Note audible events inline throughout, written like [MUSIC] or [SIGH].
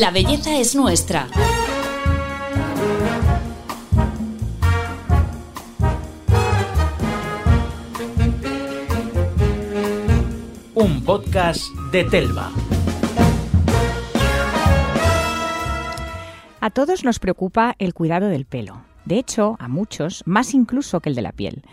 La belleza es nuestra. Un podcast de Telva. A todos nos preocupa el cuidado del pelo. De hecho, a muchos, más incluso que el de la piel.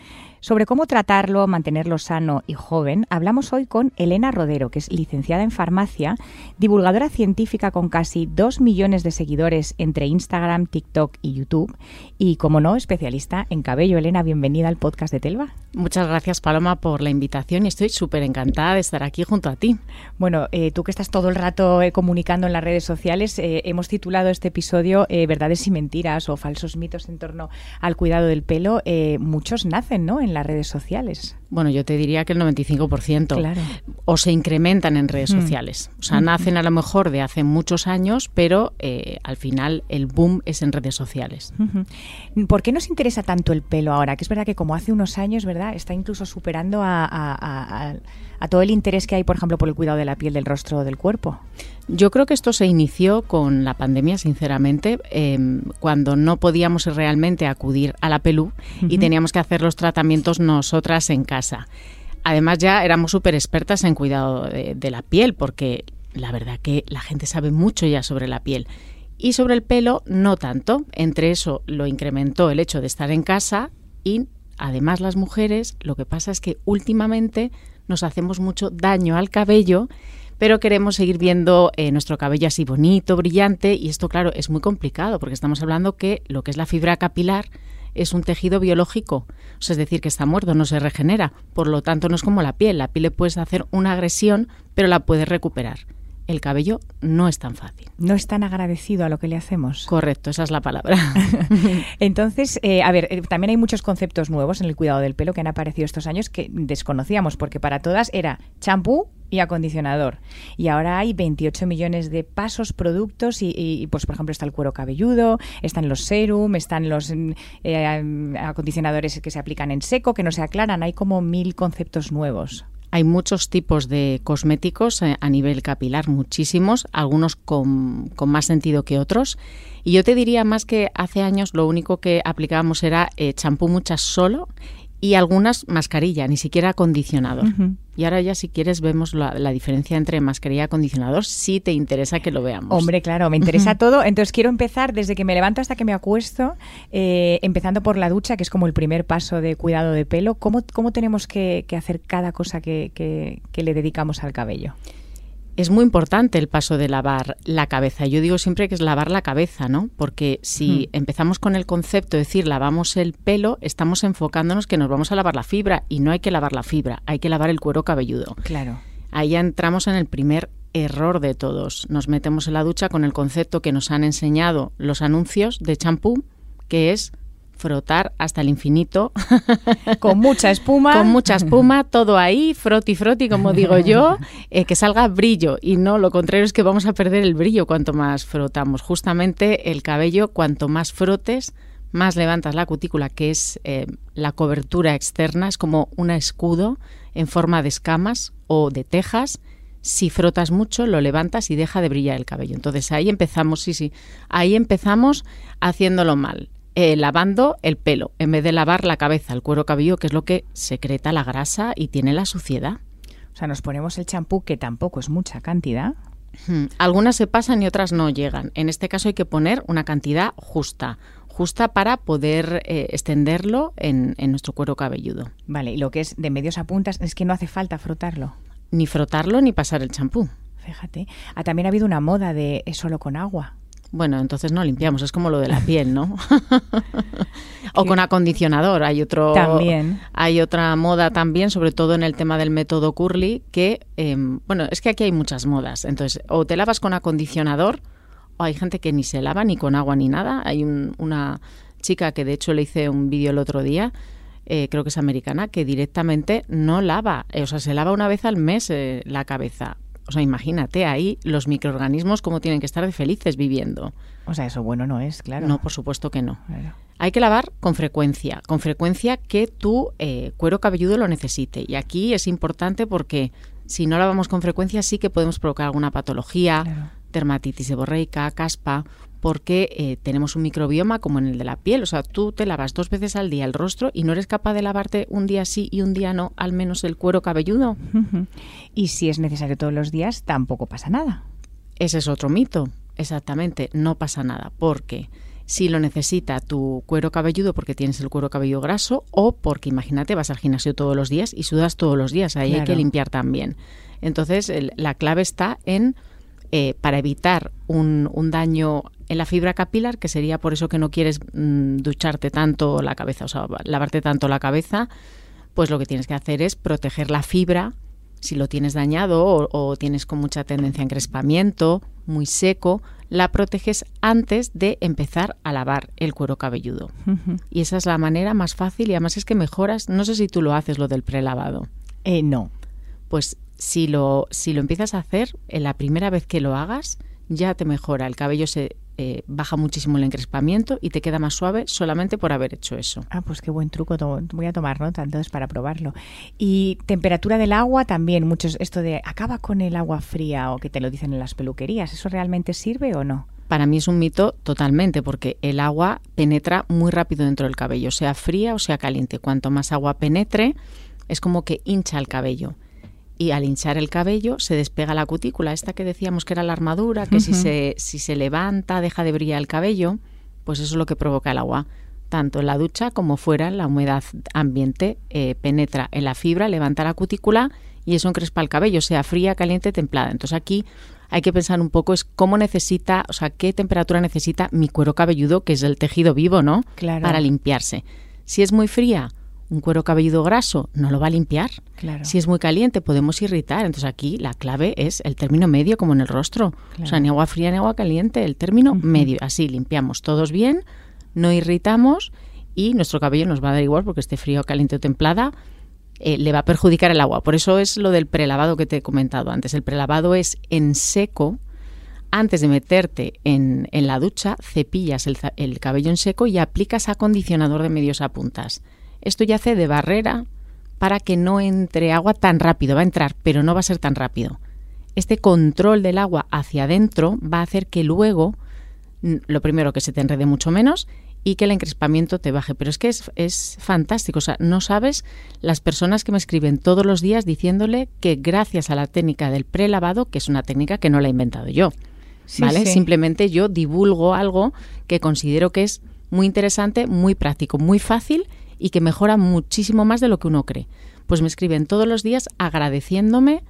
Sobre cómo tratarlo, mantenerlo sano y joven, hablamos hoy con Elena Rodero, que es licenciada en farmacia, divulgadora científica con casi dos millones de seguidores entre Instagram, TikTok y YouTube, y, como no, especialista en cabello. Elena, bienvenida al podcast de Telva. Muchas gracias, Paloma, por la invitación y estoy súper encantada de estar aquí junto a ti. Bueno, eh, tú que estás todo el rato eh, comunicando en las redes sociales, eh, hemos titulado este episodio Verdades y mentiras o falsos mitos en torno al cuidado del pelo. muchos nacen, ¿no? En las redes sociales. Bueno, yo te diría que el 95%. Claro. O se incrementan en redes Mm. sociales. O sea, nacen a lo mejor de hace muchos años, pero eh, al final el boom es en redes sociales. ¿Por qué nos interesa tanto el pelo ahora? Que es verdad que como hace unos años, ¿verdad? Está incluso superando a, a- a- a- a todo el interés que hay, por ejemplo, por el cuidado de la piel, del rostro o del cuerpo. Yo creo que esto se inició con la pandemia, sinceramente, eh, cuando no podíamos realmente acudir a la pelú y teníamos que hacer los tratamientos nosotras en casa. Además ya éramos súper expertas en cuidado de, la piel, porque la verdad que la gente sabe mucho ya sobre la piel. Y sobre el pelo, no tanto. Entre eso lo incrementó el hecho de estar en casa y además las mujeres, lo que pasa es que últimamente nos hacemos mucho daño al cabello pero queremos seguir viendo eh, nuestro cabello así bonito, brillante, y esto, claro, es muy complicado, porque estamos hablando que lo que es la fibra capilar es un tejido biológico, es decir, que está muerto, no se regenera, por lo tanto no es como la piel, la piel le puedes hacer una agresión, pero la puedes recuperar. El cabello no es tan fácil. No es tan agradecido a lo que le hacemos. Correcto, esa es la palabra. [LAUGHS] Entonces, eh, a ver, eh, también hay muchos conceptos nuevos en el cuidado del pelo que han aparecido estos años que desconocíamos, porque para todas era champú y acondicionador. Y ahora hay 28 millones de pasos, productos, y, y, pues, por ejemplo, está el cuero cabelludo, están los serum, están los mm, eh, acondicionadores que se aplican en seco, que no se aclaran. Hay como mil conceptos nuevos. Hay muchos tipos de cosméticos eh, a nivel capilar, muchísimos, algunos con, más sentido que otros. Y yo te diría más que hace años lo único que aplicábamos era eh, champú muchas solo y algunas mascarilla, ni siquiera acondicionador. Uh -huh. Y ahora ya si quieres vemos la, la, diferencia entre mascarilla y acondicionador, si te interesa que lo veamos. Hombre, claro, me interesa uh -huh. todo. Entonces quiero empezar desde que me levanto hasta que me acuesto, eh, empezando por la ducha, que es como el primer paso de cuidado de pelo. ¿Cómo, cómo tenemos que, que, hacer cada cosa que, que, que le dedicamos al cabello? Es muy importante el paso de lavar la cabeza. Yo digo siempre que es lavar la cabeza, ¿no? Porque si empezamos con el concepto de decir lavamos el pelo, estamos enfocándonos que nos vamos a lavar la fibra y no hay que lavar la fibra, hay que lavar el cuero cabelludo. Claro. Ahí ya entramos en el primer error de todos. Nos metemos en la ducha con el concepto que nos han enseñado los anuncios de champú, que es frotar hasta el infinito. [LAUGHS] Con mucha espuma. Con mucha espuma, todo ahí, froti, froti, como digo yo, [LAUGHS] eh, que salga brillo. Y no, lo contrario es que vamos a perder el brillo cuanto más frotamos. Justamente el cabello, cuanto más frotes, más levantas la cutícula, que es eh, la cobertura externa, es como un escudo en forma de escamas o de tejas. Si frotas mucho, lo levantas y deja de brillar el cabello. Entonces ahí empezamos, sí, sí, ahí empezamos haciéndolo mal eh, lavando el pelo, en vez de lavar la cabeza, el cuero cabelludo, que es lo que secreta la grasa y tiene la suciedad. O sea, nos ponemos el champú, que tampoco es mucha cantidad. Hmm. Algunas se pasan y otras no llegan. En este caso hay que poner una cantidad justa, justa para poder eh, extenderlo en, en nuestro cuero cabelludo. Vale, y lo que es de medios a puntas es que no hace falta frotarlo. Ni frotarlo ni pasar el champú. Fíjate. Ah, también ha habido una moda de solo con agua. Bueno, entonces no limpiamos, es como lo de la piel, ¿no? [LAUGHS] o con acondicionador, hay otro también. hay otra moda también, sobre todo en el tema del método curly, que eh, bueno, es que aquí hay muchas modas. Entonces, o te lavas con acondicionador, o hay gente que ni se lava ni con agua ni nada. Hay un, una chica que de hecho le hice un vídeo el otro día, eh, creo que es americana, que directamente no lava, eh, o sea, se lava una vez al mes eh, la cabeza. O sea, imagínate ahí los microorganismos cómo tienen que estar de felices viviendo. O sea, eso bueno no es, claro. No, por supuesto que no. Claro. Hay que lavar con frecuencia, con frecuencia que tu eh, cuero cabelludo lo necesite. Y aquí es importante porque si no lavamos con frecuencia sí que podemos provocar alguna patología, Claro. dermatitis seborreica, caspa, porque eh, tenemos un microbioma como en el de la piel. O sea, tú te lavas dos veces al día el rostro y no eres capaz de lavarte un día sí y un día no, al menos el cuero cabelludo. y si es necesario todos los días, tampoco pasa nada. Ese es otro mito. Exactamente, no pasa nada. Porque si lo necesita tu cuero cabelludo porque tienes el cuero cabelludo graso o porque imagínate vas al gimnasio todos los días y sudas todos los días, ahí hay que limpiar también. Entonces la clave está en eh, para evitar un, daño en la fibra capilar, que sería por eso que no quieres mm, ducharte tanto la cabeza, o sea, lavarte tanto la cabeza, pues lo que tienes que hacer es proteger la fibra si lo tienes dañado o, tienes con mucha tendencia a encrespamiento, muy seco, la proteges antes de empezar a lavar el cuero cabelludo. Y esa es la manera más fácil y además es que mejoras, no sé si tú lo haces lo del prelavado. Eh, no. Pues si lo, si lo empiezas a hacer, en la primera vez que lo hagas, ya te mejora. El cabello se eh, baja muchísimo el encrespamiento y te queda más suave solamente por haber hecho eso. Ah, pues qué buen truco. Voy a tomar nota entonces para probarlo. Y temperatura del agua también. Muchos, esto de acaba con el agua fría o que te lo dicen en las peluquerías. ¿Eso realmente sirve o no? Para mí es un mito totalmente, porque el agua penetra muy rápido dentro del cabello, sea fría o sea caliente. Cuanto más agua penetre, es como que hincha el cabello y al hinchar el cabello se despega la cutícula, esta que decíamos que era la armadura, que si, se, si se levanta deja de brillar el cabello, pues eso es lo que provoca el agua. Tanto en la ducha como fuera, la humedad ambiente eh, penetra en la fibra, levanta la cutícula y eso encrespa el cabello, sea fría, caliente, templada. Entonces aquí hay que pensar un poco es cómo necesita, o sea, qué temperatura necesita mi cuero cabelludo, que es el tejido vivo, ¿no? Claro. Para limpiarse. Si es muy fría, un cuero cabelludo graso no lo va a limpiar. Si es muy caliente podemos irritar. Entonces aquí la clave es el término medio como en el rostro. O sea, ni agua fría ni agua caliente, el término medio. Así limpiamos todos bien, no irritamos y nuestro cabello nos va a dar igual porque esté frío, caliente o templada. Eh, le va a perjudicar el agua. Por eso es lo del prelavado que te he comentado antes. El prelavado es en seco, antes de meterte en, la ducha, cepillas el, el, cabello en seco y aplicas acondicionador de medios a puntas. Esto ya hace de barrera para que no entre agua tan rápido. Va a entrar, pero no va a ser tan rápido. Este control del agua hacia adentro va a hacer que luego, lo primero, que se te enrede mucho menos y que el encrespamiento te baje. Pero es que es, es fantástico. O sea, no sabes las personas que me escriben todos los días diciéndole que gracias a la técnica del prelavado, que es una técnica que no la he inventado yo, ¿vale? Simplemente yo divulgo algo que considero que es muy interesante, muy práctico, muy fácil y que mejora muchísimo más de lo que uno cree. Pues me escriben todos los días agradeciéndome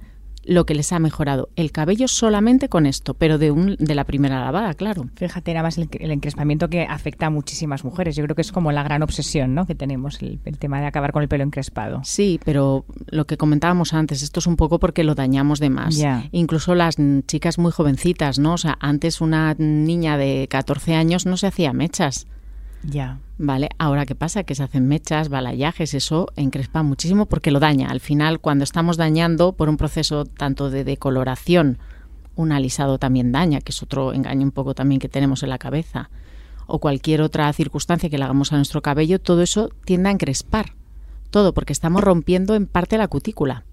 lo que les ha mejorado. El cabello solamente con esto, pero de, un, de la primera lavada, claro. Fíjate nada más el, encrespamiento que afecta a muchísimas mujeres. Yo creo que es como la gran obsesión ¿no? que tenemos, el, tema de acabar con el pelo encrespado. Sí, pero lo que comentábamos antes, esto es un poco porque lo dañamos de más. Incluso las chicas muy jovencitas, ¿no? O sea, antes una niña de 14 años no se hacía mechas. Ya. ¿Vale? Ahora, ¿qué pasa? Que se hacen mechas, balayajes, eso encrespa muchísimo porque lo daña. Al final, cuando estamos dañando por un proceso tanto de decoloración, un alisado también daña, que es otro engaño un poco también que tenemos en la cabeza, o cualquier otra circunstancia que le hagamos a nuestro cabello, todo eso tiende a encrespar. Todo, porque estamos rompiendo en parte la cutícula.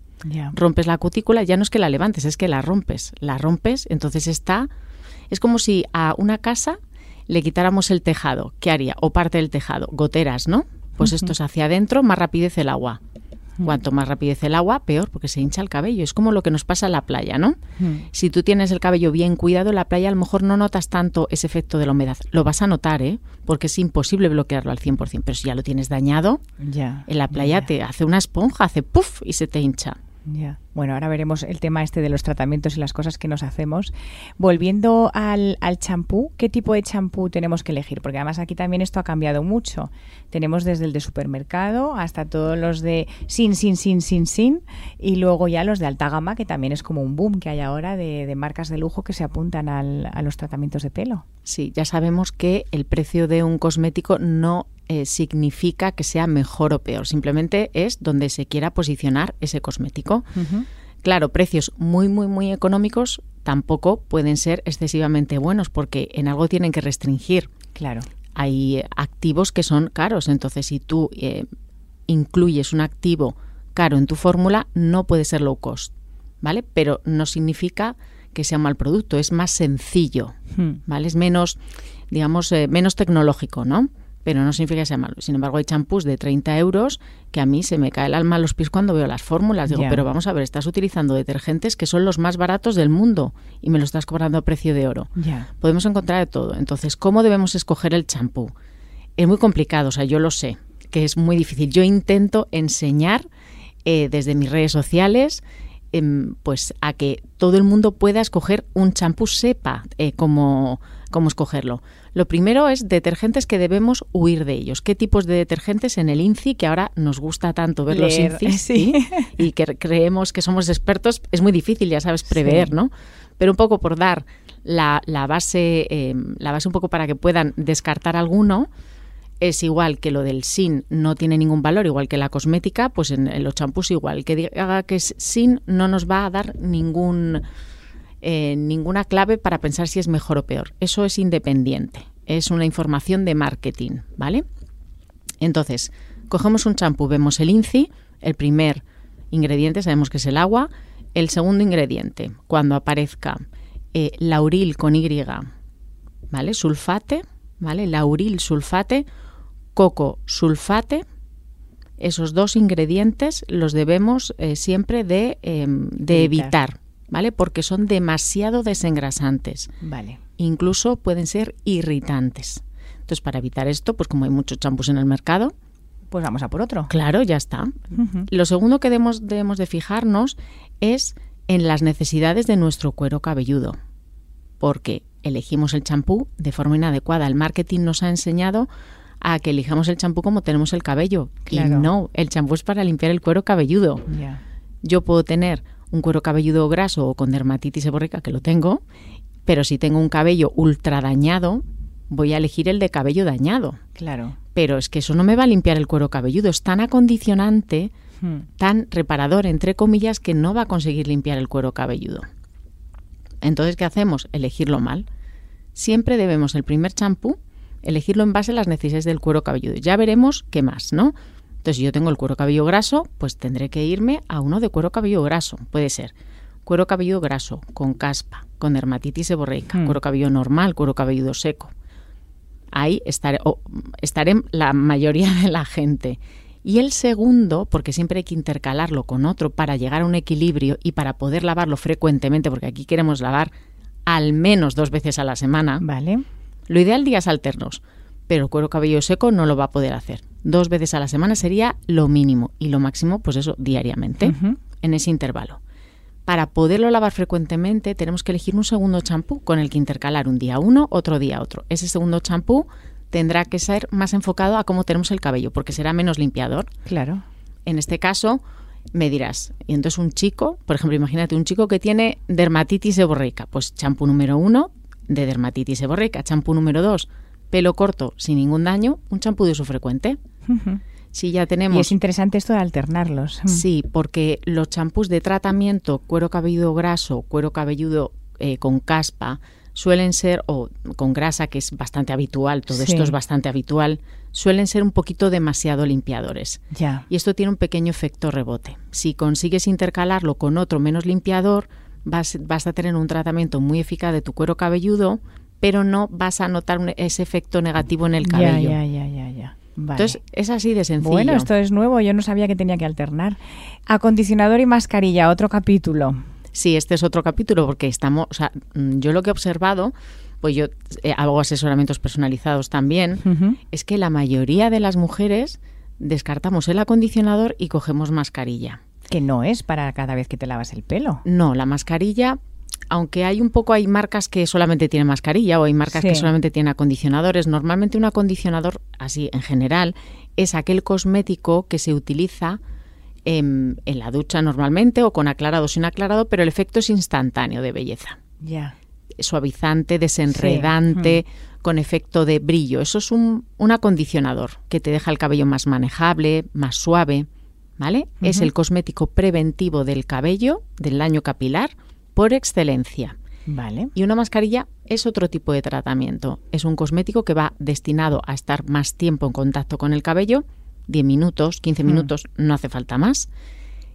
Rompes la cutícula, ya no es que la levantes, es que la rompes. La rompes, entonces está. Es como si a una casa le quitáramos el tejado, ¿qué haría? O parte del tejado, goteras, ¿no? Pues esto es hacia adentro, más rapidez el agua. Cuanto más rapidez el agua, peor, porque se hincha el cabello. Es como lo que nos pasa en la playa, ¿no? Si tú tienes el cabello bien cuidado, en la playa a lo mejor no notas tanto ese efecto de la humedad. Lo vas a notar, ¿eh? Porque es imposible bloquearlo al 100%. Pero si ya lo tienes dañado, ya, en la playa te hace una esponja, hace puff y se te hincha. Ya. Bueno, ahora veremos el tema este de los tratamientos y las cosas que nos hacemos. Volviendo al champú, ¿qué tipo de champú tenemos que elegir? Porque además aquí también esto ha cambiado mucho. Tenemos desde el de supermercado hasta todos los de sin, sin, sin, sin, sin, y luego ya los de alta gama, que también es como un boom que hay ahora de, marcas de lujo que se apuntan a los tratamientos de pelo. Sí, ya sabemos que el precio de un cosmético no eh, significa que sea mejor o peor, simplemente es donde se quiera posicionar ese cosmético. Claro, precios muy, muy, muy económicos tampoco pueden ser excesivamente buenos porque en algo tienen que restringir. Claro. Hay activos que son caros, entonces si tú eh, incluyes un activo caro en tu fórmula, no puede ser low cost, ¿vale? Pero no significa que sea un mal producto, es más sencillo, Hmm. ¿vale? Es menos, digamos, eh, menos tecnológico, ¿no? Pero no significa que sea malo. Sin embargo, hay champús de 30 euros que a mí se me cae el alma a los pies cuando veo las fórmulas. Digo, pero vamos a ver, estás utilizando detergentes que son los más baratos del mundo y me lo estás cobrando a precio de oro. Podemos encontrar de todo. Entonces, ¿cómo debemos escoger el champú? Es muy complicado, o sea, yo lo sé, que es muy difícil. Yo intento enseñar eh, desde mis redes sociales em, pues a que todo el mundo pueda escoger un champú, sepa eh, cómo, cómo escogerlo. Lo primero es detergentes que debemos huir de ellos. ¿Qué tipos de detergentes en el INCI, que ahora nos gusta tanto ver los INCI sí. y que creemos que somos expertos? Es muy difícil, ya sabes, prever, Sí. ¿no? Pero un poco por dar la, la base, eh, la base un poco para que puedan descartar alguno, es igual que lo del sin no tiene ningún valor, igual que la cosmética, pues en, en los champús igual. Que diga que es sin no nos va a dar ningún eh, ninguna clave para pensar si es mejor o peor. Eso es independiente. Es una información de marketing, ¿vale? Entonces, cogemos un champú, vemos el INCI, el primer ingrediente sabemos que es el agua, el segundo ingrediente, cuando aparezca eh, lauril con Y, ¿vale? Sulfate, ¿vale? Lauril sulfate, coco sulfate, esos dos ingredientes los debemos eh, siempre de, eh, de Evitar. ¿Vale? Porque son demasiado desengrasantes Vale. incluso pueden ser irritantes. Entonces, para evitar esto, pues como hay muchos champús en el mercado, Pues vamos a por otro. claro, ya está. Lo segundo que debemos, debemos de fijarnos es en las necesidades de nuestro cuero cabelludo, porque elegimos el champú de forma inadecuada. El marketing nos ha enseñado a que elijamos el champú como tenemos el cabello. Claro. Y no, el champú es para limpiar el cuero cabelludo. Ya. Yo puedo tener un cuero cabelludo graso o con dermatitis seborreica, que lo tengo, pero si tengo un cabello ultra dañado, voy a elegir el de cabello dañado. Claro. Pero es que eso no me va a limpiar el cuero cabelludo. Es tan acondicionante, Hmm. tan reparador, entre comillas, que no va a conseguir limpiar el cuero cabelludo. Entonces, ¿qué hacemos? Elegirlo mal. Siempre debemos el primer champú elegirlo en base a las necesidades del cuero cabelludo. Ya veremos qué más, ¿no? Entonces, si yo tengo el cuero cabelludo graso, pues tendré que irme a uno de cuero cabelludo graso. Puede ser cuero cabelludo graso, con caspa, con dermatitis seborreica, Hmm. cuero cabelludo normal, cuero cabelludo seco. Ahí estaré, o, estaré la mayoría de la gente. Y el segundo, porque siempre hay que intercalarlo con otro para llegar a un equilibrio y para poder lavarlo frecuentemente, porque aquí queremos lavar al menos dos veces a la semana. Vale. Lo ideal días alternos, pero el cuero cabello seco no lo va a poder hacer. Dos veces a la semana sería lo mínimo y lo máximo, pues eso, diariamente, en ese intervalo. Para poderlo lavar frecuentemente tenemos que elegir un segundo champú con el que intercalar un día uno, otro día otro. Ese segundo champú tendrá que ser más enfocado a cómo tenemos el cabello, porque será menos limpiador. Claro. En este caso, me dirás, y entonces un chico, por ejemplo, imagínate un chico que tiene dermatitis seborreica, pues champú número uno de dermatitis seborreica, champú número dos, pelo corto sin ningún daño, un champú de uso frecuente. Si ya Y tenemos... es interesante esto de alternarlos. Mm. Sí, porque los champús de tratamiento, cuero cabelludo graso, cuero cabelludo eh, con caspa, suelen ser, o con grasa, que es bastante habitual, todo Sí. esto es bastante habitual, suelen ser un poquito demasiado limpiadores. Ya. Y esto tiene un pequeño efecto rebote. Si consigues intercalarlo con otro menos limpiador, vas, vas a tener un tratamiento muy eficaz de tu cuero cabelludo, pero no vas a notar un- ese efecto negativo en el cabello. Ya, ya, ya, ya, ya. Vale. Entonces, es así de sencillo. bueno, esto es nuevo, yo no sabía que tenía que alternar. Acondicionador y mascarilla, otro capítulo. Sí, este es otro capítulo porque estamos, o sea, mm, yo lo que he observado, pues yo eh, hago asesoramientos personalizados también, es que la mayoría de las mujeres descartamos el acondicionador y cogemos mascarilla. Que no es para cada vez que te lavas el pelo. No, la mascarilla, aunque hay un poco, hay marcas que solamente tienen mascarilla o hay marcas Sí. que solamente tienen acondicionadores. Normalmente un acondicionador, así en general, es aquel cosmético que se utiliza en, en la ducha normalmente o con aclarado o sin aclarado, pero el efecto es instantáneo de belleza. Ya. Suavizante, desenredante, con efecto de brillo. Eso es un, un acondicionador que te deja el cabello más manejable, más suave. ¿Vale? Es el cosmético preventivo del cabello, del daño capilar, por excelencia. Vale. Y una mascarilla es otro tipo de tratamiento. Es un cosmético que va destinado a estar más tiempo en contacto con el cabello, 10 minutos, 15 Mm. minutos, no hace falta más,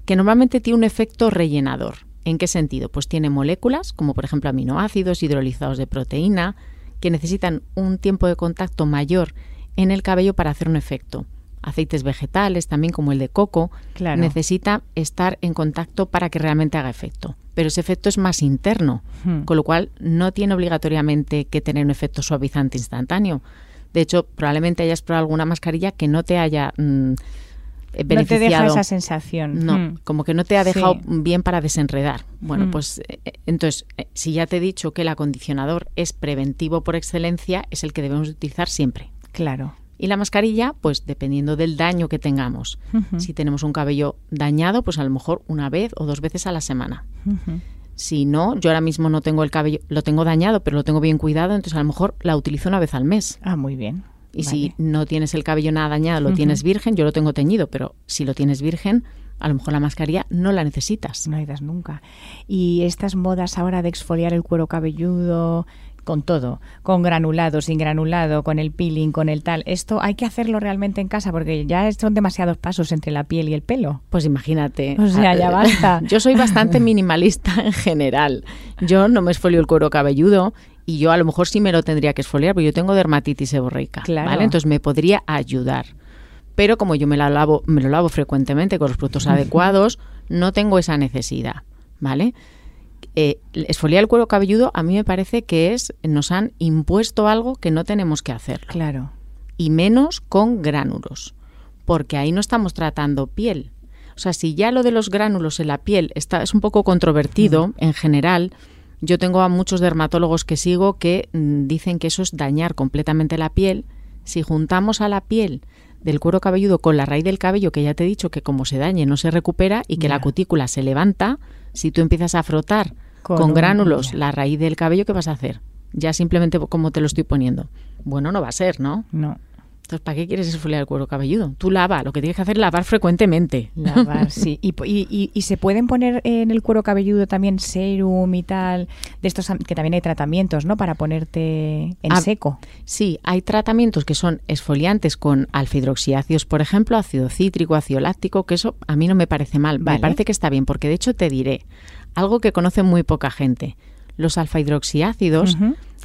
que normalmente tiene un efecto rellenador. ¿En qué sentido? Pues tiene moléculas, como por ejemplo aminoácidos hidrolizados de proteína, que necesitan un tiempo de contacto mayor en el cabello para hacer un efecto. Aceites vegetales, también como el de coco, necesita estar en contacto para que realmente haga efecto. Pero ese efecto es más interno, hmm. con lo cual no tiene obligatoriamente que tener un efecto suavizante instantáneo. De hecho, probablemente hayas probado alguna mascarilla que no te haya mm, beneficiado. No te deja esa sensación. No, hmm. como que no te ha dejado bien para desenredar. Bueno, hmm. pues eh, eh, entonces, eh, si ya te he dicho que el acondicionador es preventivo por excelencia, es el que debemos utilizar siempre. Claro. Y la mascarilla, pues dependiendo del daño que tengamos. Si tenemos un cabello dañado, pues a lo mejor una vez o dos veces a la semana. Si no, yo ahora mismo no tengo el cabello, lo tengo dañado, pero lo tengo bien cuidado, entonces a lo mejor la utilizo una vez al mes. Ah, muy bien. Y si no tienes el cabello nada dañado, lo tienes virgen, yo lo tengo teñido, pero si lo tienes virgen, a lo mejor la mascarilla no la necesitas. No la nunca. Y estas modas ahora de exfoliar el cuero cabelludo, con todo, con granulado, sin granulado, con el peeling, con el tal. Esto hay que hacerlo realmente en casa porque ya son demasiados pasos entre la piel y el pelo. Pues imagínate. O sea, ya basta. [LAUGHS] Yo soy bastante [LAUGHS] minimalista en general. Yo no me esfolio el cuero cabelludo y yo a lo mejor sí me lo tendría que esfoliar porque yo tengo dermatitis seborreica, ¿vale? Entonces me podría ayudar. Pero como yo me la lavo, me lo lavo frecuentemente con los productos [LAUGHS] adecuados, no tengo esa necesidad, ¿vale? Eh, esfoliar el cuero cabelludo a mí me parece que es nos han impuesto algo que no tenemos que hacer. Claro. Y menos con gránulos, porque ahí no estamos tratando piel. O sea, si ya lo de los gránulos en la piel está es un poco controvertido mm. en general, yo tengo a muchos dermatólogos que sigo que mm, dicen que eso es dañar completamente la piel. Si juntamos a la piel del cuero cabelludo con la raíz del cabello, que ya te he dicho que como se dañe no se recupera y que la cutícula se levanta, si tú empiezas a frotar con, gránulos la raíz del cabello, ¿qué vas a hacer? Ya simplemente como te lo estoy poniendo. Bueno, no va a ser, ¿no? No. Entonces, ¿para qué quieres esfoliar el cuero cabelludo? Tú lava, lo que tienes que hacer es lavar frecuentemente. Lavar, [LAUGHS] sí. Y, se pueden poner en el cuero cabelludo también serum y tal, de estos que también hay tratamientos, ¿no? Para ponerte en ah, seco. Sí, hay tratamientos que son esfoliantes con alfa-hidroxiácidos, por ejemplo, ácido cítrico, ácido láctico, que eso a mí no me parece mal. Me parece que está bien, porque de hecho te diré algo que conoce muy poca gente. Los alfa-hidroxiácidos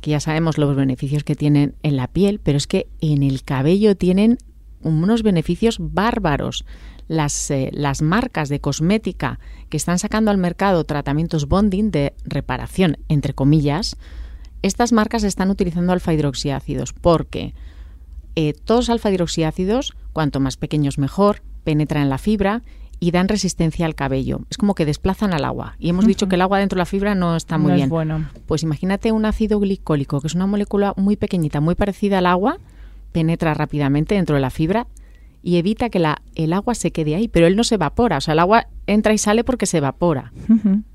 que ya sabemos los beneficios que tienen en la piel, pero es que en el cabello tienen unos beneficios bárbaros. Las, eh, las marcas de cosmética que están sacando al mercado tratamientos bonding de reparación, entre comillas, estas marcas están utilizando alfa-hidroxiácidos porque eh, todos alfa-hidroxiácidos, cuanto más pequeños mejor, penetran en la fibra y dan resistencia al cabello. Es como que desplazan al agua. Y hemos dicho que el agua dentro de la fibra no está muy bien. bueno. Pues imagínate un ácido glicólico, que es una molécula muy pequeñita, muy parecida al agua, penetra rápidamente dentro de la fibra y evita que la, el agua se quede ahí. Pero él no se evapora. O sea, el agua entra y sale porque se evapora.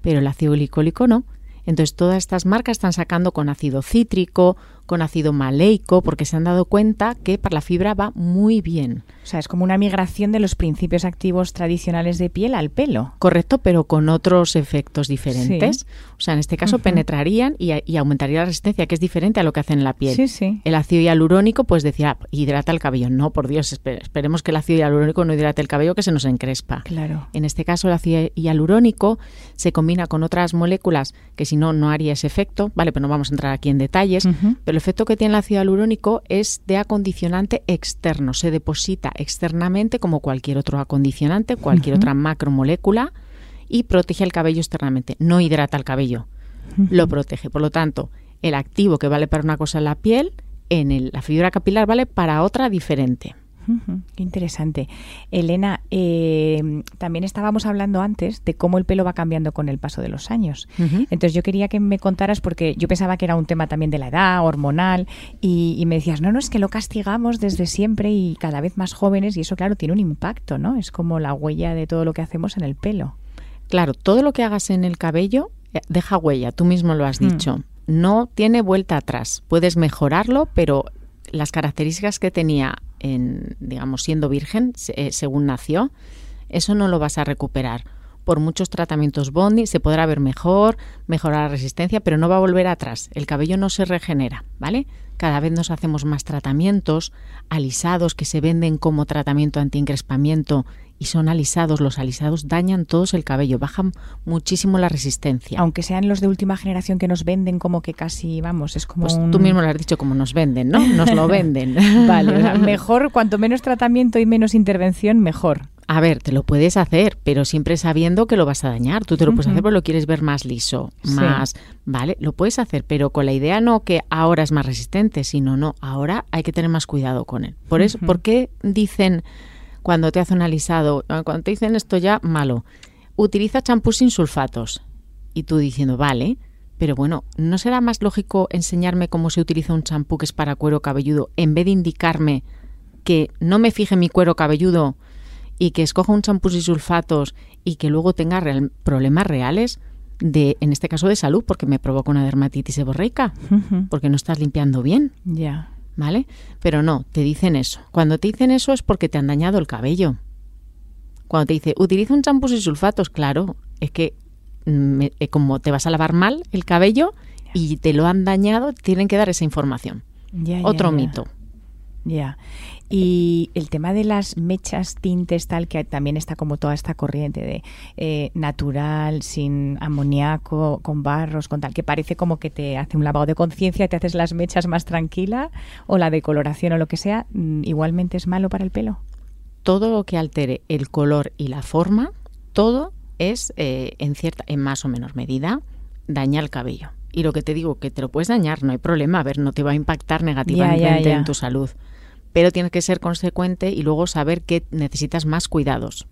Pero el ácido glicólico no. Entonces todas estas marcas están sacando con ácido cítrico, con ácido maleico, porque se han dado cuenta que para la fibra va muy bien. O sea, es como una migración de los principios activos tradicionales de piel al pelo. Correcto, pero con otros efectos diferentes. O sea, en este caso penetrarían y, aumentaría la resistencia, que es diferente a lo que hacen en la piel. Sí, sí. El ácido hialurónico, pues decía, hidrata el cabello. No, por Dios, esperemos que el ácido hialurónico no hidrate el cabello, que se nos encrespa. Claro. En este caso, el ácido hialurónico se combina con otras moléculas que si no, no haría ese efecto. Vale, pero no vamos a entrar aquí en detalles. Pero el efecto que tiene el ácido hialurónico es de acondicionante externo. Se deposita externamente como cualquier otro acondicionante, cualquier otra macromolécula y protege el cabello externamente. No hidrata el cabello, lo protege. Por lo tanto, el activo que vale para una cosa en la piel, en la fibra capilar vale para otra diferente. Qué interesante. Elena, eh, también estábamos hablando antes de cómo el pelo va cambiando con el paso de los años. Entonces yo quería que me contaras, porque yo pensaba que era un tema también de la edad, hormonal, y, me decías, no, no, es que lo castigamos desde siempre y cada vez más jóvenes, y eso claro tiene un impacto, ¿no? Es como la huella de todo lo que hacemos en el pelo. Claro, todo lo que hagas en el cabello eh, deja huella, tú mismo lo has mm. dicho. No tiene vuelta atrás. Puedes mejorarlo, pero las características que tenía en, digamos, siendo virgen, eh, según nació, eso no lo vas a recuperar. Por muchos tratamientos Bondi se podrá ver mejor, mejorar la resistencia, pero no va a volver atrás. El cabello no se regenera, ¿vale? Cada vez nos hacemos más tratamientos alisados que se venden como tratamiento anti-encrespamiento y son alisados. Los alisados dañan todos el cabello, bajan muchísimo la resistencia. Aunque sean los de última generación que nos venden como que casi, vamos, es como Pues un- tú mismo lo has dicho como nos venden, ¿no? Nos lo venden. [LAUGHS] Vale, o sea, [LAUGHS] mejor, cuanto menos tratamiento y menos intervención, mejor. A ver, te lo puedes hacer, pero siempre sabiendo que lo vas a dañar. Tú te lo puedes hacer porque lo quieres ver más liso, Sí. más, ¿vale? Lo puedes hacer, pero con la idea no que ahora es más resistente, sino no, ahora hay que tener más cuidado con él. Por eso. ¿por qué dicen cuando te hacen un alisado, ah, cuando te dicen esto ya malo, utiliza champú sin sulfatos? Y tú diciendo, vale, pero bueno, ¿no será más lógico enseñarme cómo se utiliza un champú que es para cuero cabelludo en vez de indicarme que no me fije mi cuero cabelludo y que escoja un champú sin sulfatos y que luego tenga real- problemas reales de, en este caso de salud, porque me provoca una dermatitis seborreica, porque no estás limpiando bien, Ya. ¿Vale? Pero no, te dicen eso. Cuando te dicen eso es porque te han dañado el cabello. Cuando te dice, utiliza un champú sin sulfatos, claro, es que mm, me- eh, como te vas a lavar mal el cabello y te lo han dañado, tienen que dar esa información. Ya, ya, Otro ya. mito. Ya. Y el tema de las mechas, tintes, tal, que también está como toda esta corriente de eh, natural, sin amoníaco, con barros, con tal, que parece como que te hace un lavado de conciencia te haces las mechas más tranquila, o la decoloración o lo que sea, mm, igualmente es malo para el pelo. todo lo que altere el color y la forma, todo es eh, en cierta, en más o menos medida, daña el cabello. Y lo que te digo, que te lo puedes dañar, no hay problema, a ver, no te va a impactar negativamente ya. en tu salud. Pero tienes que ser consecuente y luego saber que necesitas más cuidados.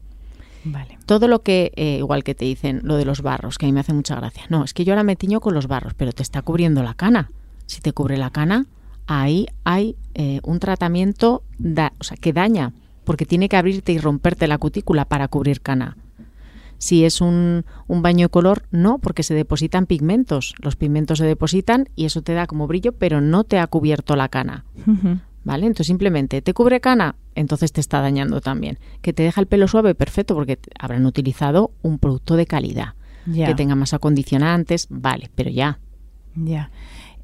Vale. Todo lo que, eh, igual que te dicen, lo de los barros, que a mí me hace mucha gracia. No, es que yo ahora me tiño con los barros, pero te está cubriendo la cana. Si te cubre la cana, ahí hay eh, un tratamiento da- o sea, que daña, porque tiene que abrirte y romperte la cutícula para cubrir cana. Si es un, un baño de color, no, porque se depositan pigmentos. Los pigmentos se depositan y eso te da como brillo, pero no te ha cubierto la cana. ¿Vale? Entonces simplemente te cubre cana, entonces te está dañando también. Que te deja el pelo suave, perfecto, porque habrán utilizado un producto de calidad. Ya. Que tenga más acondicionantes, vale, pero ya. Ya.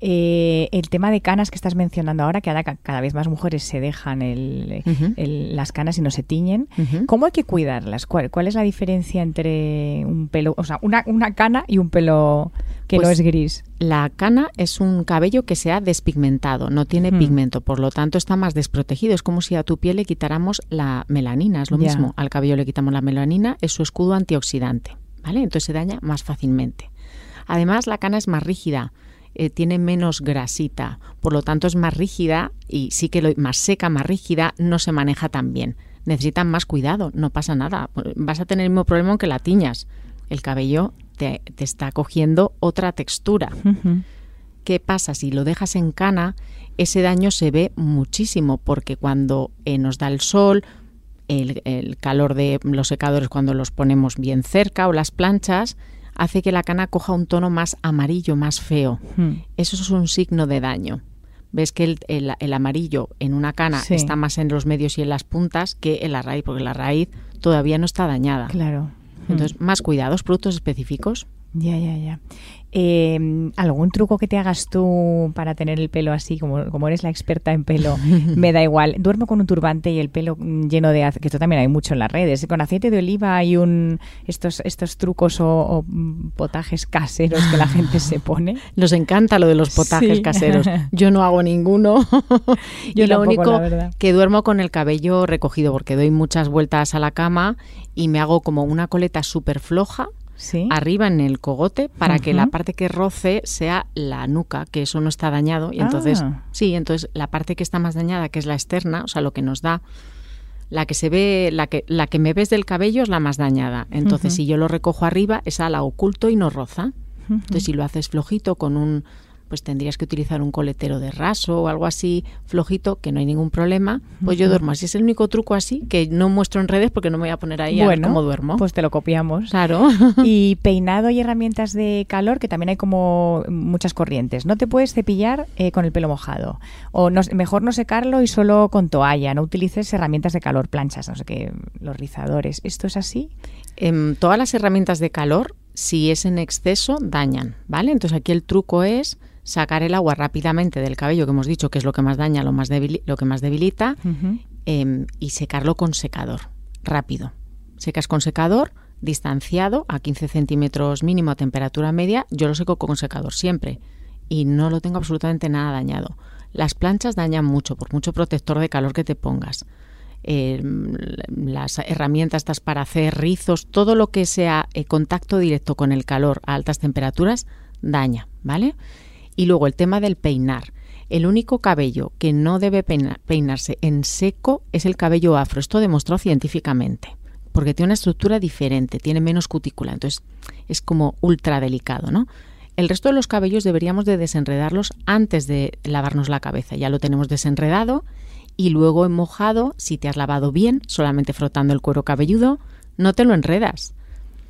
Eh, el tema de canas que estás mencionando ahora, que ahora cada vez más mujeres se dejan el- las canas y no se tiñen. ¿Cómo hay que cuidarlas? ¿Cuál, cuál es la diferencia entre un pelo, o sea, una, una cana y un pelo que no Pues- es gris? La cana es un cabello que se ha despigmentado, no tiene pigmento, por lo tanto está más desprotegido. Es como si a tu piel le quitáramos la melanina, es lo mismo. Al cabello le quitamos la melanina, es su escudo antioxidante, ¿vale? Entonces se daña más fácilmente. Además, la cana es más rígida, eh, tiene menos grasita, por lo tanto es más rígida y sí que lo, más seca, más rígida, no se maneja tan bien. Necesitan más cuidado, no pasa nada. Vas a tener el mismo problema aunque la tiñas. El cabello te, te está cogiendo otra textura. ¿Qué pasa? Si lo dejas en cana, ese daño se ve muchísimo porque cuando eh, nos da el sol, el, el calor de los secadores cuando los ponemos bien cerca o las planchas, hace que la cana coja un tono más amarillo, más feo. Hmm. Eso es un signo de daño. Ves que el, el- el amarillo en una cana Sí. está más en los medios y en las puntas que en la raíz, porque la raíz todavía no está dañada. Claro. Hmm. Entonces, más cuidados, productos específicos. Ya, ya, ya. Eh, ¿Algún truco que te hagas tú para tener el pelo así, como, como eres la experta en pelo? [LAUGHS] Me da igual. Duermo con un turbante y el pelo mm, lleno de aceite, que esto también hay mucho en las redes. Con aceite de oliva hay un estos, estos trucos o, o, mm, potajes caseros que la gente se pone. [LAUGHS] Nos encanta lo de los potajes Sí. caseros. [LAUGHS] Yo no hago ninguno. Yo y lo único que duermo con el cabello recogido porque doy muchas vueltas a la cama y me hago como una coleta súper floja ¿Sí? arriba en el cogote para que la parte que roce sea la nuca, que eso no está dañado. Y entonces, Ah. sí, entonces la parte que está más dañada, que es la externa, o sea, lo que nos da, la que se ve, la que, la que me ves del cabello es la más dañada. Entonces, si yo lo recojo arriba, esa la oculto y no roza. Entonces, si lo haces flojito con un, pues tendrías que utilizar un coletero de raso o algo así flojito, que no hay ningún problema. Pues yo duermo así. Es el único truco así que no muestro en redes porque no me voy a poner ahí a ver bueno, cómo duermo. pues te lo copiamos. claro. [LAUGHS] Y [LAUGHS] peinado y herramientas de calor, que también hay como muchas corrientes. No te puedes cepillar eh, con el pelo mojado. O no- mejor no secarlo y solo con toalla. No utilices herramientas de calor, planchas, no sé qué, los rizadores. ¿Esto es así? Em, todas las herramientas de calor, si es en exceso, dañan, ¿vale? Entonces aquí el truco es sacar el agua rápidamente del cabello, que hemos dicho que es lo que más daña, lo, más debili- lo que más debilita, em, y secarlo con secador, rápido. Secas con secador, distanciado a 15 centímetros mínimo a temperatura media. Yo lo seco con secador siempre y no lo tengo absolutamente nada dañado. Las planchas dañan mucho, por mucho protector de calor que te pongas. Eh, las herramientas estas para hacer rizos, todo lo que sea eh, contacto directo con el calor a altas temperaturas, daña, ¿vale? Y luego el tema del peinar. El único cabello que no debe peinarse en seco es el cabello afro. Esto demostró científicamente, porque tiene una estructura diferente, tiene menos cutícula, entonces es como ultra delicado, ¿no? El resto de los cabellos deberíamos de desenredarlos antes de lavarnos la cabeza. Ya lo tenemos desenredado y luego en mojado, si te has lavado bien, solamente frotando el cuero cabelludo, no te lo enredas.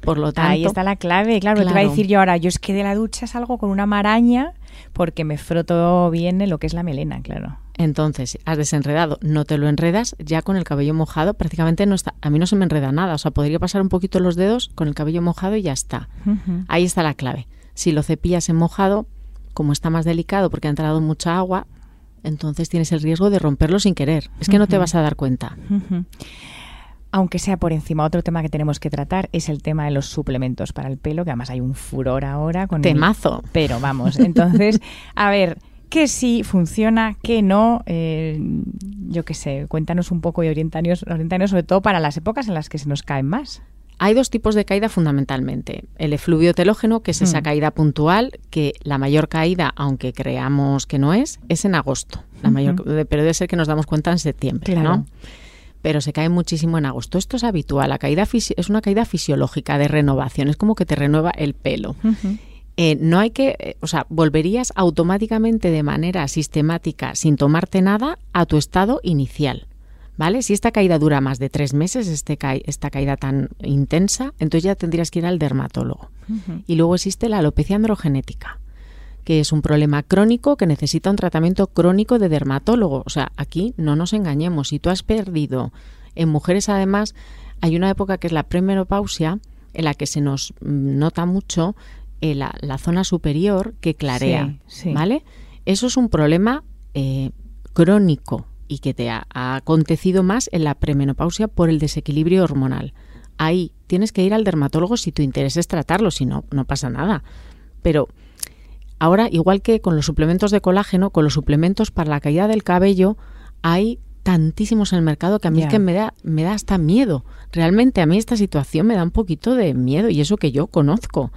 Por lo tanto, Ahí está la clave, claro, te iba a decir yo ahora, yo es que de la ducha salgo con una maraña porque me froto bien en lo que es la melena, claro. Entonces, has desenredado, no te lo enredas, ya con el cabello mojado prácticamente no está, a mí no se me enreda nada, o sea, podría pasar un poquito los dedos con el cabello mojado y ya está. Ahí está la clave. Si lo cepillas en mojado, como está más delicado porque ha entrado mucha agua, entonces tienes el riesgo de romperlo sin querer. Es que no te vas a dar cuenta. Aunque sea por encima, otro tema que tenemos que tratar es el tema de los suplementos para el pelo, que además hay un furor ahora con Temazo. Pero vamos, entonces, [LAUGHS] a ver, ¿qué sí funciona, qué no? Eh, yo qué sé, cuéntanos un poco y orientanos, orientanos sobre todo para las épocas en las que se nos caen más. Hay dos tipos de caída fundamentalmente. El efluvio telógeno, que es esa mm. caída puntual, que la mayor caída, aunque creamos que no es, es en agosto. La mayor, pero debe ser que nos damos cuenta en septiembre, ¿no? Pero se cae muchísimo en agosto. Esto es habitual. La caída es una caída fisiológica de renovación. Es como que te renueva el pelo. Eh, no hay que, eh, o sea, volverías automáticamente de manera sistemática, sin tomarte nada, a tu estado inicial. ¿Vale? Si esta caída dura más de tres meses, este esta caída tan intensa, entonces ya tendrías que ir al dermatólogo. Y luego existe la alopecia androgenética, que es un problema crónico que necesita un tratamiento crónico de dermatólogo. O sea, aquí no nos engañemos. Si tú has perdido, en mujeres además, hay una época que es la premenopausia, en la que se nos nota mucho eh, la, zona superior que clarea, ¿vale? Eso es un problema eh, crónico y que te ha, acontecido más en la premenopausia por el desequilibrio hormonal. Ahí tienes que ir al dermatólogo si tu interés es tratarlo, si no, no pasa nada. Pero ahora, igual que con los suplementos de colágeno, con los suplementos para la caída del cabello, hay tantísimos en el mercado que a mí es que me da, me da hasta miedo. Realmente a mí esta situación me da un poquito de miedo y eso que yo conozco.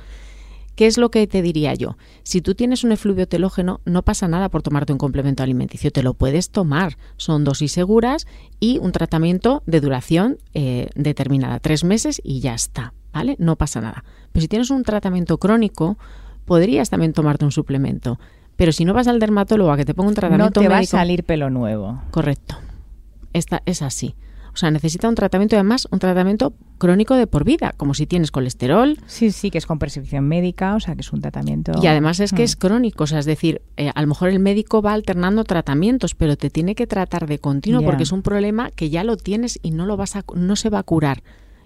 ¿Qué es lo que te diría yo? Si tú tienes un efluvio telógeno, no pasa nada por tomarte un complemento alimenticio, te lo puedes tomar. Son dosis seguras y un tratamiento de duración eh, determinada, tres meses y ya está, ¿vale? No pasa nada. Pero si tienes un tratamiento crónico, podrías también tomarte un suplemento. Pero si no vas al dermatólogo a que te ponga un tratamiento no te va a salir pelo nuevo. Correcto. Esta es así. O sea, necesita un tratamiento, además, un tratamiento crónico de por vida, como si tienes colesterol. Sí, sí, que es con prescripción médica, o sea, que es un tratamiento. Y además es que es mm. crónico, o sea, es decir, eh, a lo mejor el médico va alternando tratamientos, pero te tiene que tratar de continuo porque es un problema que ya lo tienes y no lo vas a, no se va a curar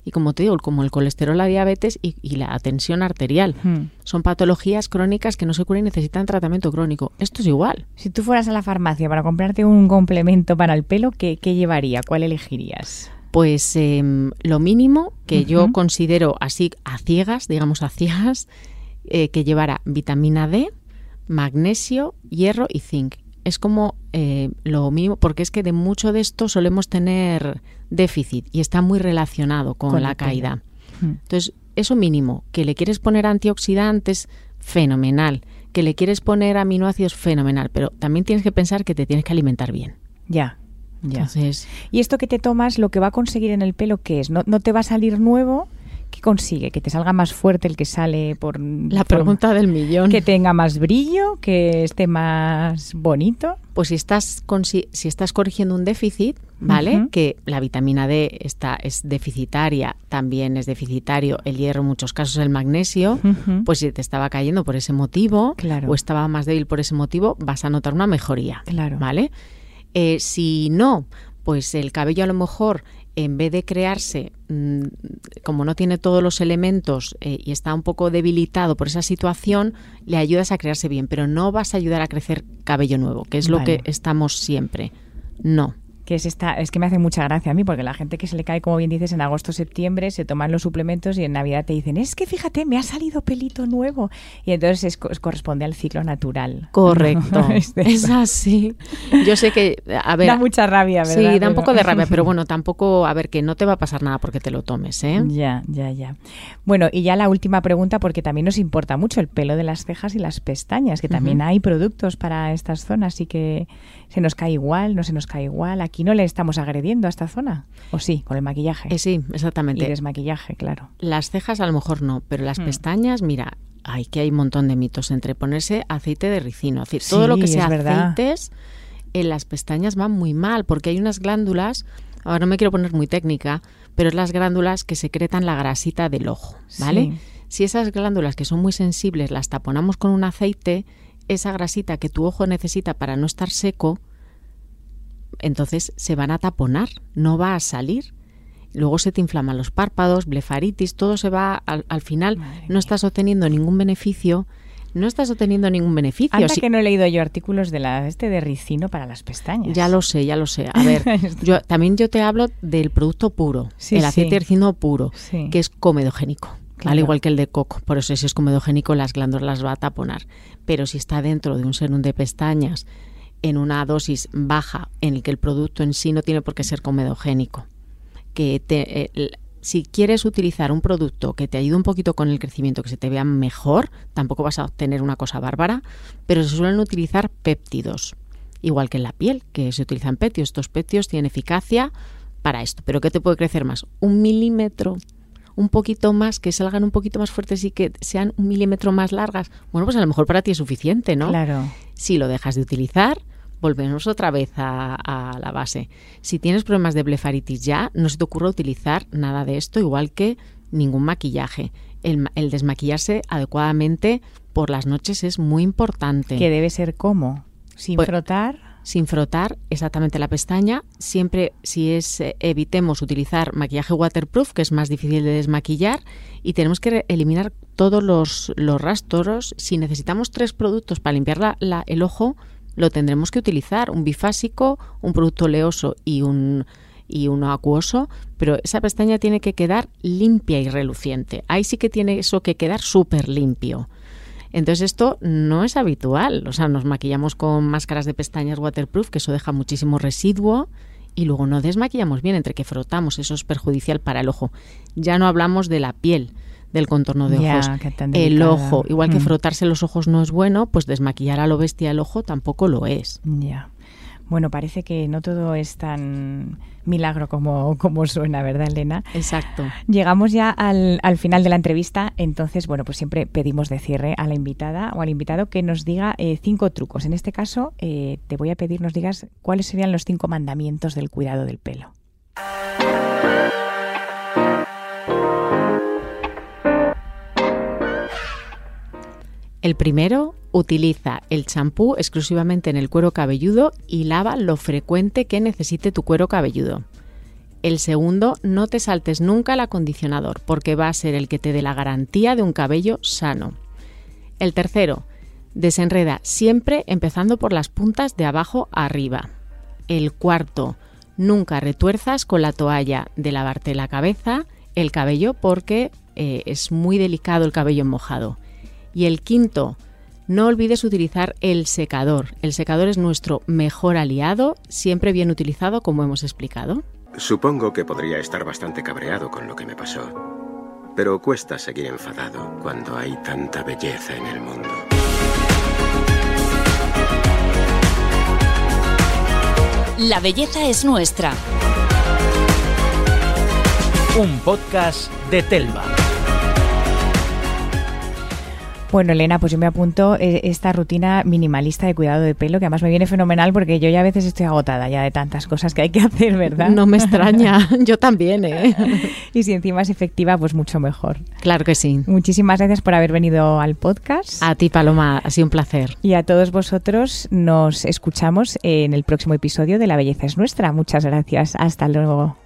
y como te digo, como el colesterol, la diabetes y, la tensión arterial. Hmm. Son patologías crónicas que no se curan y necesitan tratamiento crónico. Esto es igual. Si tú fueras a la farmacia para comprarte un complemento para el pelo, ¿qué, llevaría? ¿Cuál elegirías? Pues em, lo mínimo que yo considero así a ciegas, digamos a ciegas, eh, que llevara vitamina D, magnesio, hierro y zinc es como eh, lo mismo, porque es que de mucho de esto solemos tener déficit y está muy relacionado con, la caída. Hmm. Entonces, eso mínimo, que le quieres poner antioxidantes, fenomenal. Que le quieres poner aminoácidos, fenomenal. Pero también tienes que pensar que te tienes que alimentar bien. Ya. Ya. Entonces, y esto que te tomas, lo que va a conseguir en el pelo, ¿qué es? ¿No, no te va a salir nuevo? ¿Qué consigue? ¿Que te salga más fuerte el que sale por... La pregunta del millón. ¿Que tenga más brillo? ¿Que esté más bonito? Pues si estás, si estás corrigiendo un déficit, ¿vale? Que la vitamina D está, es deficitaria, también es deficitario el hierro, en muchos casos el magnesio, pues si te estaba cayendo por ese motivo o estaba más débil por ese motivo, vas a notar una mejoría, claro. ¿vale? Eh, si no, pues el cabello a lo mejor en vez de crearse, mm, como no tiene todos los elementos eh, y está un poco debilitado por esa situación, le ayudas a crearse bien, pero no vas a ayudar a crecer cabello nuevo, que es lo que estamos siempre. No. Que es esta, es que me hace mucha gracia a mí, porque la gente que se le cae, como bien dices, en agosto, septiembre, se toman los suplementos y en Navidad te dicen, es que fíjate, me ha salido pelito nuevo. Y entonces es, corresponde al ciclo natural. Correcto. [LAUGHS] es, así. Yo sé que, a ver. Da mucha rabia, ¿verdad? Sí, da un poco de [LAUGHS] rabia, pero bueno, tampoco, a ver, que no te va a pasar nada porque te lo tomes, ¿eh? Ya, ya, ya. Bueno, y ya la última pregunta, porque también nos importa mucho el pelo de las cejas y las pestañas, que también hay productos para estas zonas y que se nos cae igual, no se nos cae igual. Aquí no le estamos agrediendo a esta zona. ¿O sí? Con el maquillaje. Eh, sí, exactamente. Y desmaquillaje, claro. Las cejas a lo mejor no, pero las mm. pestañas, mira, hay que hay un montón de mitos entre ponerse aceite de ricino. Es todo lo que sea aceites en las pestañas va muy mal porque hay unas glándulas, ahora no me quiero poner muy técnica, pero es las glándulas que secretan la grasita del ojo, ¿vale? Si esas glándulas que son muy sensibles las taponamos con un aceite, esa grasita que tu ojo necesita para no estar seco, entonces se van a taponar, no va a salir. Luego se te inflaman los párpados, blefaritis, todo se va al, final, no estás obteniendo ningún beneficio. No estás obteniendo ningún beneficio. Anda que no he leído yo artículos de la, este de ricino para las pestañas. Ya lo sé, ya lo sé. A ver, [LAUGHS] yo también yo te hablo del producto puro, el aceite de ricino puro, que es comedogénico. Al igual que el de coco. Por eso si es comedogénico las glándulas las va a taponar. Pero si está dentro de un serum de pestañas en una dosis baja en el que el producto en sí no tiene por qué ser comedogénico, que te, eh, si quieres utilizar un producto que te ayude un poquito con el crecimiento, que se te vea mejor, tampoco vas a obtener una cosa bárbara, pero se suelen utilizar péptidos, igual que en la piel, que se utilizan péptidos. Estos péptidos tienen eficacia para esto. ¿Pero qué te puede crecer más? Un milímetro un poquito más, que salgan un poquito más fuertes y que sean un milímetro más largas, bueno, pues a lo mejor para ti es suficiente, ¿no? Claro. Si lo dejas de utilizar, volvemos otra vez a, la base. Si tienes problemas de blefaritis ya, no se te ocurra utilizar nada de esto, igual que ningún maquillaje. El, desmaquillarse adecuadamente por las noches es muy importante. Que debe ser como, sin pues frotar sin frotar exactamente la pestaña. Siempre, si es, eh, evitemos utilizar maquillaje waterproof, que es más difícil de desmaquillar, y tenemos que eliminar todos los, los rastros. Si necesitamos tres productos para limpiar la, el ojo, lo tendremos que utilizar, un bifásico, un producto oleoso y un y uno acuoso, pero esa pestaña tiene que quedar limpia y reluciente. Ahí sí que tiene eso que quedar súper limpio. Entonces esto no es habitual, o sea, nos maquillamos con máscaras de pestañas waterproof, que eso deja muchísimo residuo y luego no desmaquillamos bien, entre que frotamos, eso es perjudicial para el ojo. Ya no hablamos de la piel, del contorno de ojos. El ojo, igual que mm. frotarse los ojos no es bueno, pues desmaquillar a lo bestia el ojo tampoco lo es. Ya. Bueno, parece que no todo es tan milagro como, como suena, ¿verdad, Elena? Exacto. Llegamos ya al, final de la entrevista, entonces, bueno, pues siempre pedimos de cierre a la invitada o al invitado que nos diga eh, cinco trucos. En este caso, eh, te voy a pedir nos digas cuáles serían los cinco mandamientos del cuidado del pelo. El primero, utiliza el champú exclusivamente en el cuero cabelludo y lava lo frecuente que necesite tu cuero cabelludo. El segundo, no te saltes nunca el acondicionador porque va a ser el que te dé la garantía de un cabello sano. El tercero, desenreda siempre empezando por las puntas de abajo arriba. El cuarto, nunca retuerzas con la toalla de lavarte la cabeza el cabello porque eh, es muy delicado el cabello mojado. Y el quinto, no olvides utilizar el secador. El secador es nuestro mejor aliado, siempre bien utilizado como hemos explicado. Supongo que podría estar bastante cabreado con lo que me pasó. Pero cuesta seguir enfadado cuando hay tanta belleza en el mundo. La belleza es nuestra. Un podcast de Telva. Bueno, Elena, pues yo me apunto eh, esta rutina minimalista de cuidado de pelo, que además me viene fenomenal porque yo ya a veces estoy agotada ya de tantas cosas que hay que hacer, ¿verdad? No me extraña, [LAUGHS] yo también, ¿eh? y si encima es efectiva, pues mucho mejor. Claro que sí. Muchísimas gracias por haber venido al podcast. A ti, Paloma, ha sido un placer. Y a todos vosotros nos escuchamos en el próximo episodio de La Belleza es Nuestra. Muchas gracias. Hasta luego.